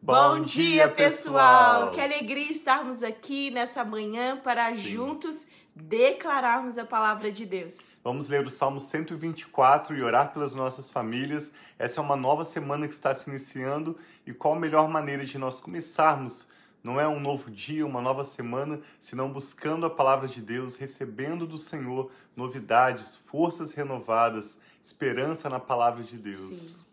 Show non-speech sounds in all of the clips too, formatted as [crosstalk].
Bom dia, pessoal! Que alegria estarmos aqui nessa manhã para Sim. juntos declararmos a palavra de Deus. Vamos ler o Salmo 124 e orar pelas nossas famílias. Essa é uma nova semana que está se iniciando e qual a melhor maneira de nós começarmos? Não é um novo dia, uma nova semana, senão buscando a palavra de Deus, recebendo do Senhor novidades, forças renovadas, esperança na palavra de Deus. Sim.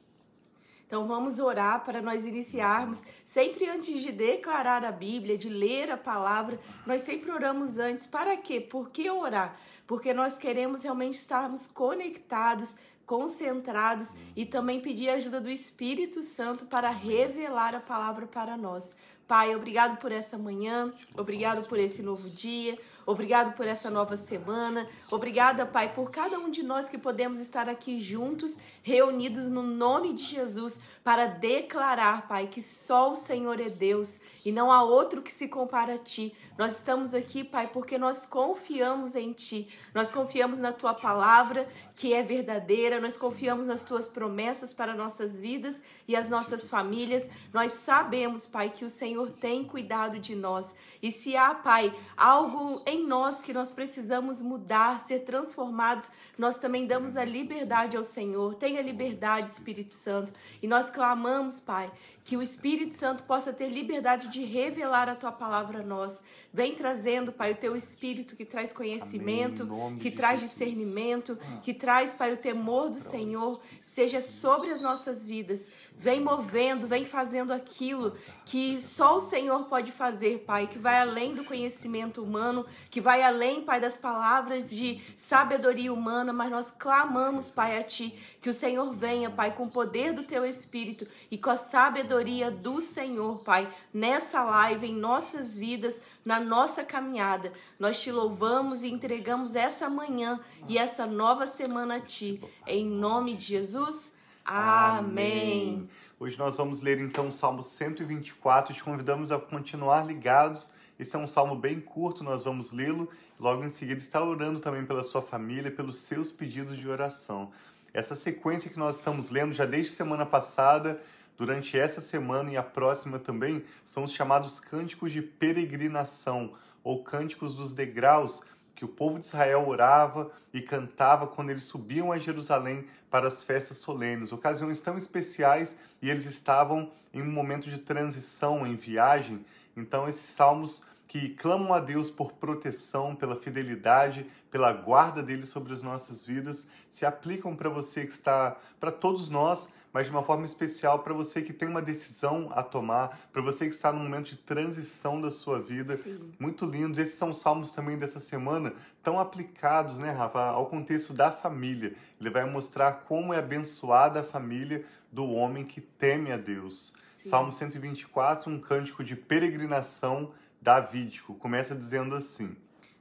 Então vamos orar para nós iniciarmos. Sempre antes de declarar a Bíblia, de ler a palavra, nós sempre oramos antes. Para quê? Por que orar? Porque nós queremos realmente estarmos conectados, concentrados e também pedir a ajuda do Espírito Santo para revelar a palavra para nós. Pai, obrigado por essa manhã, obrigado por esse novo dia. Obrigado por essa nova semana. Obrigada, Pai, por cada um de nós que podemos estar aqui juntos, reunidos no nome de Jesus, para declarar, Pai, que só o Senhor é Deus e não há outro que se compara a Ti. Nós estamos aqui, Pai, porque nós confiamos em Ti. Nós confiamos na Tua palavra, que é verdadeira. Nós confiamos nas Tuas promessas para nossas vidas e as nossas famílias. Nós sabemos, Pai, que o Senhor tem cuidado de nós. E se há, Pai, algo em nós que nós precisamos mudar, ser transformados, nós também damos a liberdade ao Senhor. Tenha liberdade, Espírito Santo. E nós clamamos, Pai, que o Espírito Santo possa ter liberdade de revelar a tua palavra a nós. Vem trazendo, Pai, o teu Espírito que traz conhecimento, que traz Jesus. discernimento, que traz, Pai, o temor do Senhor, seja sobre as nossas vidas. Vem movendo, vem fazendo aquilo que só o Senhor pode fazer, Pai, que vai além do conhecimento humano, que vai além, Pai, das palavras de sabedoria humana, mas nós clamamos, Pai, a Ti, que o Senhor venha, Pai, com o poder do Teu Espírito e com a sabedoria do Senhor, Pai, nessa live, em nossas vidas, na nossa caminhada. Nós te louvamos e entregamos essa manhã e essa nova semana a Ti. Em nome de Jesus, amém. amém. Hoje nós vamos ler então o Salmo 124. Te convidamos a continuar ligados esse é um salmo bem curto, nós vamos lê-lo. Logo em seguida, está orando também pela sua família, pelos seus pedidos de oração. Essa sequência que nós estamos lendo já desde semana passada, durante essa semana e a próxima também, são os chamados cânticos de peregrinação ou cânticos dos degraus que o povo de Israel orava e cantava quando eles subiam a Jerusalém para as festas solenes, ocasiões tão especiais e eles estavam em um momento de transição, em viagem, então, esses salmos que clamam a Deus por proteção, pela fidelidade, pela guarda dele sobre as nossas vidas, se aplicam para você que está, para todos nós, mas de uma forma especial para você que tem uma decisão a tomar, para você que está num momento de transição da sua vida. Sim. Muito lindos. Esses são salmos também dessa semana, tão aplicados, né, Rafa, ao contexto da família. Ele vai mostrar como é abençoada a família do homem que teme a Deus. Sim. Salmo 124, um cântico de peregrinação davídico. Começa dizendo assim: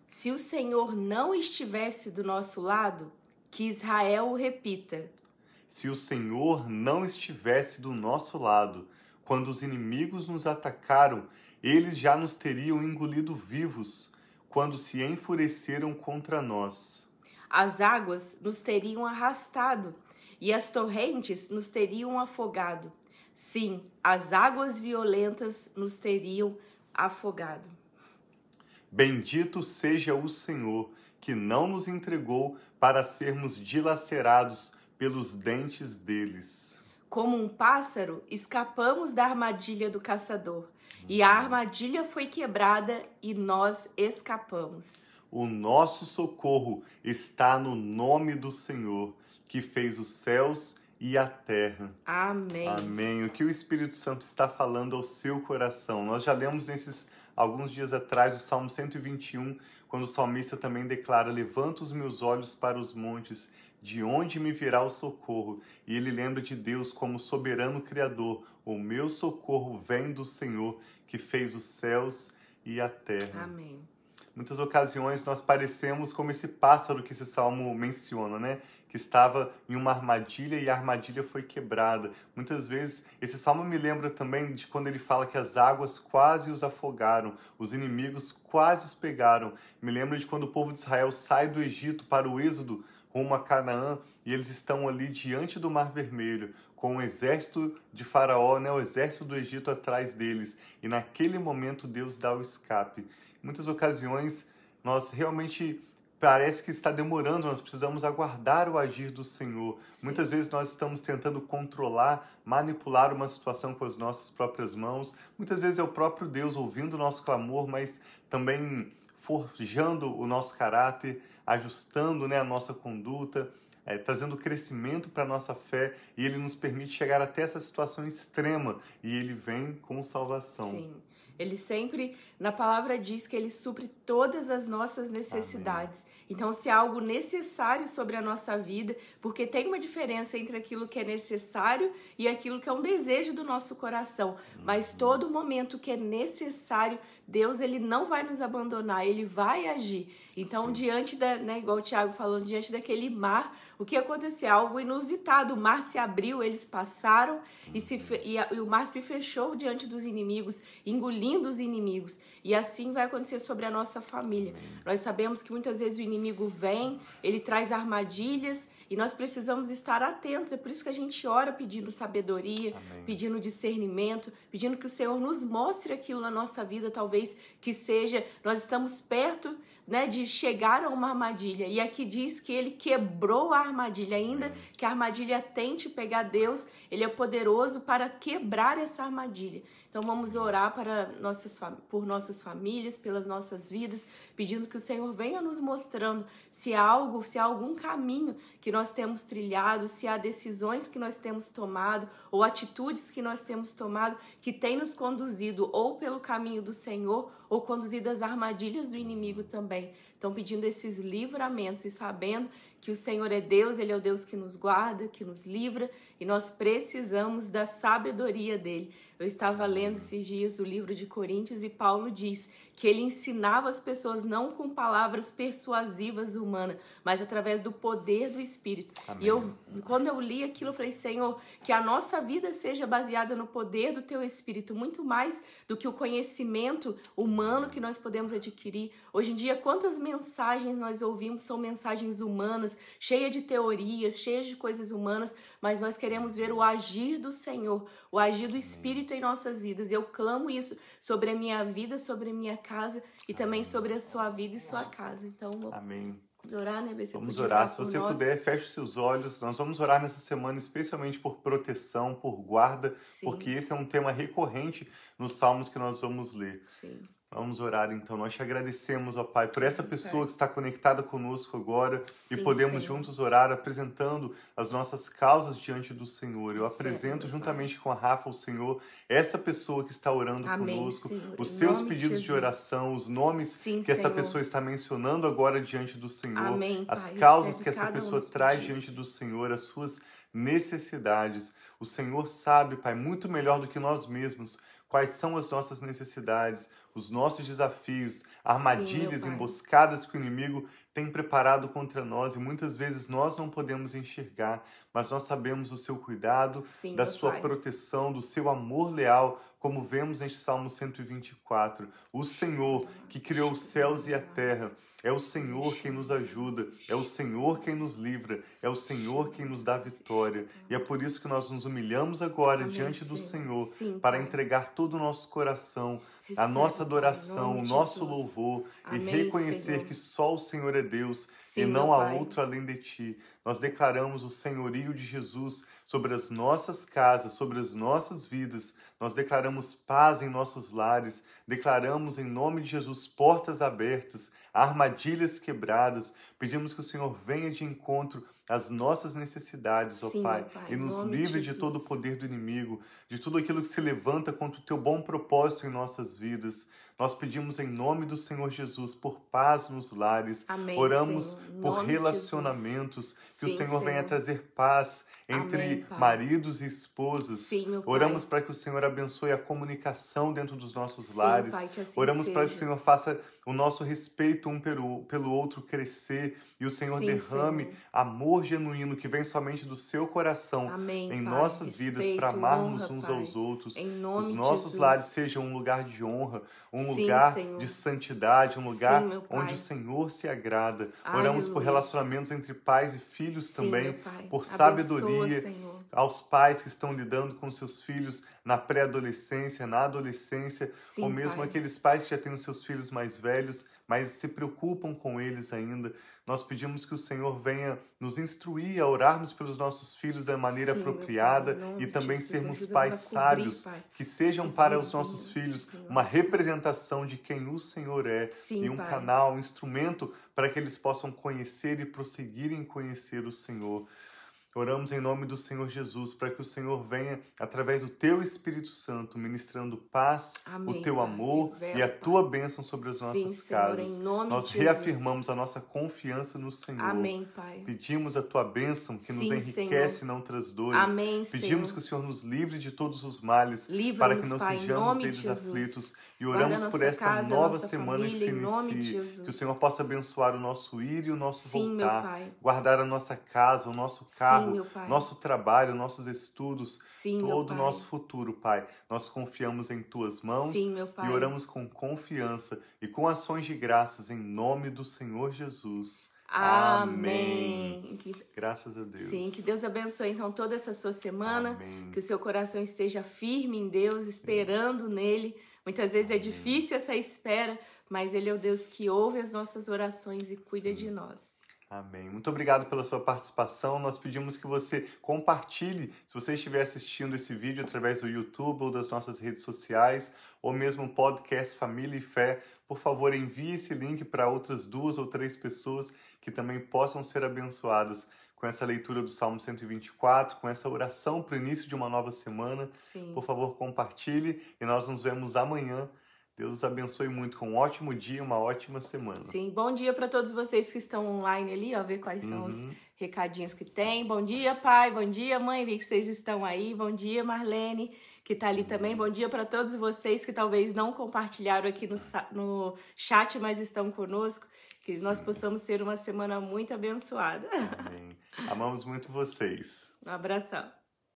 Se o Senhor não estivesse do nosso lado, que Israel o repita. Se o Senhor não estivesse do nosso lado, quando os inimigos nos atacaram, eles já nos teriam engolido vivos, quando se enfureceram contra nós. As águas nos teriam arrastado e as torrentes nos teriam afogado. Sim, as águas violentas nos teriam afogado. Bendito seja o Senhor, que não nos entregou para sermos dilacerados pelos dentes deles. Como um pássaro, escapamos da armadilha do caçador, e a armadilha foi quebrada e nós escapamos. O nosso socorro está no nome do Senhor, que fez os céus e a terra. Amém. Amém. O que o Espírito Santo está falando ao seu coração. Nós já lemos nesses alguns dias atrás o Salmo 121, quando o salmista também declara: Levanta os meus olhos para os montes, de onde me virá o socorro? E ele lembra de Deus como soberano Criador. O meu socorro vem do Senhor, que fez os céus e a terra. Amém muitas ocasiões nós parecemos como esse pássaro que esse salmo menciona, né? Que estava em uma armadilha e a armadilha foi quebrada. Muitas vezes esse salmo me lembra também de quando ele fala que as águas quase os afogaram, os inimigos quase os pegaram. Me lembra de quando o povo de Israel sai do Egito para o êxodo rumo a Canaã e eles estão ali diante do Mar Vermelho com o exército de Faraó, né, o exército do Egito atrás deles. E naquele momento Deus dá o escape. Muitas ocasiões nós realmente parece que está demorando, nós precisamos aguardar o agir do Senhor. Sim. Muitas vezes nós estamos tentando controlar, manipular uma situação com as nossas próprias mãos. Muitas vezes é o próprio Deus ouvindo o nosso clamor, mas também forjando o nosso caráter, ajustando né, a nossa conduta é, trazendo crescimento para a nossa fé e ele nos permite chegar até essa situação extrema e ele vem com salvação. Sim. Ele sempre, na palavra, diz que ele supre todas as nossas necessidades. Amém. Então, se há algo necessário sobre a nossa vida, porque tem uma diferença entre aquilo que é necessário e aquilo que é um desejo do nosso coração. Mas uhum. todo momento que é necessário, Deus ele não vai nos abandonar, ele vai agir. Então, Sim. diante da, né, igual o Tiago falou, diante daquele mar, o que aconteceu? Algo inusitado. O mar se abriu, eles passaram e, se, e, e o mar se fechou diante dos inimigos, engolindo os inimigos. E assim vai acontecer sobre a nossa família. Nós sabemos que muitas vezes o inimigo vem, ele traz armadilhas e nós precisamos estar atentos. É por isso que a gente ora pedindo sabedoria, Amém. pedindo discernimento, pedindo que o Senhor nos mostre aquilo na nossa vida, talvez que seja, nós estamos perto né, de chegar a uma armadilha. E aqui diz que ele quebrou a armadilha, ainda que a armadilha tente pegar Deus, ele é poderoso para quebrar essa armadilha. Então vamos orar para nossas, por nossas famílias, pelas nossas vidas, pedindo que o Senhor venha nos mostrando se há algo, se há algum caminho que nós temos trilhado, se há decisões que nós temos tomado ou atitudes que nós temos tomado que tem nos conduzido ou pelo caminho do Senhor ou conduzido às armadilhas do inimigo também. Então pedindo esses livramentos e sabendo que o Senhor é Deus, Ele é o Deus que nos guarda, que nos livra e nós precisamos da sabedoria dele. Eu estava lendo esses dias o livro de Coríntios e Paulo diz que ele ensinava as pessoas não com palavras persuasivas humanas, mas através do poder do Espírito. Amém. E eu, quando eu li aquilo, eu falei, Senhor, que a nossa vida seja baseada no poder do Teu Espírito, muito mais do que o conhecimento humano que nós podemos adquirir. Hoje em dia, quantas mensagens nós ouvimos são mensagens humanas, cheias de teorias, cheias de coisas humanas, mas nós queremos ver o agir do Senhor, o agir do Espírito em nossas vidas. Eu clamo isso sobre a minha vida, sobre a minha casa e também sobre a sua vida e sua casa. Então, Amém. Orar, né? vamos orar. Se você nós. puder, feche os seus olhos. Nós vamos orar nessa semana, especialmente por proteção, por guarda, Sim. porque esse é um tema recorrente nos salmos que nós vamos ler. Sim. Vamos orar então. Nós te agradecemos, ó Pai, por essa pessoa que está conectada conosco agora Sim, e podemos Senhor. juntos orar apresentando as nossas causas diante do Senhor. Eu apresento juntamente com a Rafa, o Senhor, esta pessoa que está orando Amém, conosco, Senhor. os seus pedidos de, de oração, os nomes Sim, que esta pessoa está mencionando agora diante do Senhor, Amém, as causas que essa pessoa traz diante do Senhor, as suas necessidades. O Senhor sabe, Pai, muito melhor do que nós mesmos quais são as nossas necessidades, os nossos desafios, armadilhas, Sim, emboscadas que o inimigo tem preparado contra nós e muitas vezes nós não podemos enxergar, mas nós sabemos o seu cuidado, Sim, da sua pai. proteção, do seu amor leal, como vemos neste Salmo 124. O Senhor que criou os céus e a terra é o Senhor quem nos ajuda, é o Senhor quem nos livra, é o Senhor quem nos dá vitória. E é por isso que nós nos humilhamos agora Amém, diante do Senhor Sim, para entregar todo o nosso coração, a nossa adoração, o nosso louvor Amém, e reconhecer Senhor. que só o Senhor é Deus Sim, e não há outro além de ti. Nós declaramos o senhorio de Jesus sobre as nossas casas, sobre as nossas vidas. Nós declaramos paz em nossos lares, declaramos em nome de Jesus portas abertas, armadilhas quebradas. Pedimos que o Senhor venha de encontro às nossas necessidades, ó Pai, Pai, e nos livre de, de todo o poder do inimigo, de tudo aquilo que se levanta contra o teu bom propósito em nossas vidas. Nós pedimos em nome do Senhor Jesus por paz nos lares. Amém, Oramos por relacionamentos, que Sim, o Senhor, Senhor venha trazer paz entre Amém, maridos e esposas. Sim, Oramos para que o Senhor abençoe a comunicação dentro dos nossos Sim, lares. Pai, assim Oramos para que o Senhor faça o nosso respeito um pelo, pelo outro crescer e o Senhor derrame Senhor. amor genuíno que vem somente do seu coração Amém, em pai. nossas respeito, vidas para amarmos honra, uns pai. aos outros. Os nossos lares sejam um lugar de honra, um Sim, lugar Senhor. de santidade, um lugar Sim, onde o Senhor se agrada. Ai, Oramos por relacionamentos entre pais e filhos também, por sabedoria. Abençoa, aos pais que estão lidando com seus filhos na pré-adolescência, na adolescência, Sim, ou mesmo Pai. aqueles pais que já têm os seus filhos mais velhos, mas se preocupam com eles ainda. Nós pedimos que o Senhor venha nos instruir a orarmos pelos nossos filhos da maneira Sim, Pai, apropriada e também Jesus, sermos pais sábios Pai. que sejam Esses para os nossos Senhor, filhos Senhor, uma representação de quem o Senhor é Sim, e um canal, um instrumento para que eles possam conhecer e prosseguir em conhecer o Senhor. Oramos em nome do Senhor Jesus, para que o Senhor venha, através do teu Espírito Santo, ministrando paz, Amém, o teu amor e a tua bênção sobre as Sim, nossas Senhor, casas. em nome Nós de Jesus. reafirmamos a nossa confiança no Senhor. Amém, Pai. Pedimos a tua bênção que nos Sim, enriquece e não traz dores. Amém, Pedimos Senhor. que o Senhor nos livre de todos os males, para que não Pai, sejamos de deles Jesus. aflitos. E oramos por essa casa, nova semana que família, se de inicie. Jesus. Que o Senhor possa abençoar o nosso ir e o nosso Sim, voltar. Guardar a nossa casa, o nosso carro, meu Pai. nosso trabalho, nossos estudos, Sim, todo o nosso futuro, Pai. Nós confiamos em tuas mãos Sim, e oramos com confiança e com ações de graças em nome do Senhor Jesus. Amém. Que- Graças a Deus. Sim, que Deus abençoe então toda essa sua semana. Amém. Que o seu coração esteja firme em Deus, esperando nele. Muitas vezes é difícil essa espera, mas Ele é o Deus que ouve as nossas orações e cuida de nós. Amém. Muito obrigado pela sua participação. Nós pedimos que você compartilhe, se você estiver assistindo esse vídeo através do YouTube ou das nossas redes sociais, ou mesmo o podcast Família e Fé, por favor, envie esse link para outras duas ou três pessoas que também possam ser abençoadas com essa leitura do Salmo 124, com essa oração para o início de uma nova semana. Sim. Por favor, compartilhe e nós nos vemos amanhã. Deus os abençoe muito com um ótimo dia, uma ótima semana. Sim, bom dia para todos vocês que estão online ali, ó, ver quais são os Uhum. recadinhos que tem. Bom dia, pai, bom dia, mãe, vi que vocês estão aí. Bom dia, Marlene, que tá ali também. Bom dia para todos vocês que talvez não compartilharam aqui no, no chat, mas estão conosco. Que nós possamos ter uma semana muito abençoada. Amém. Amamos muito vocês. [laughs] Um abração.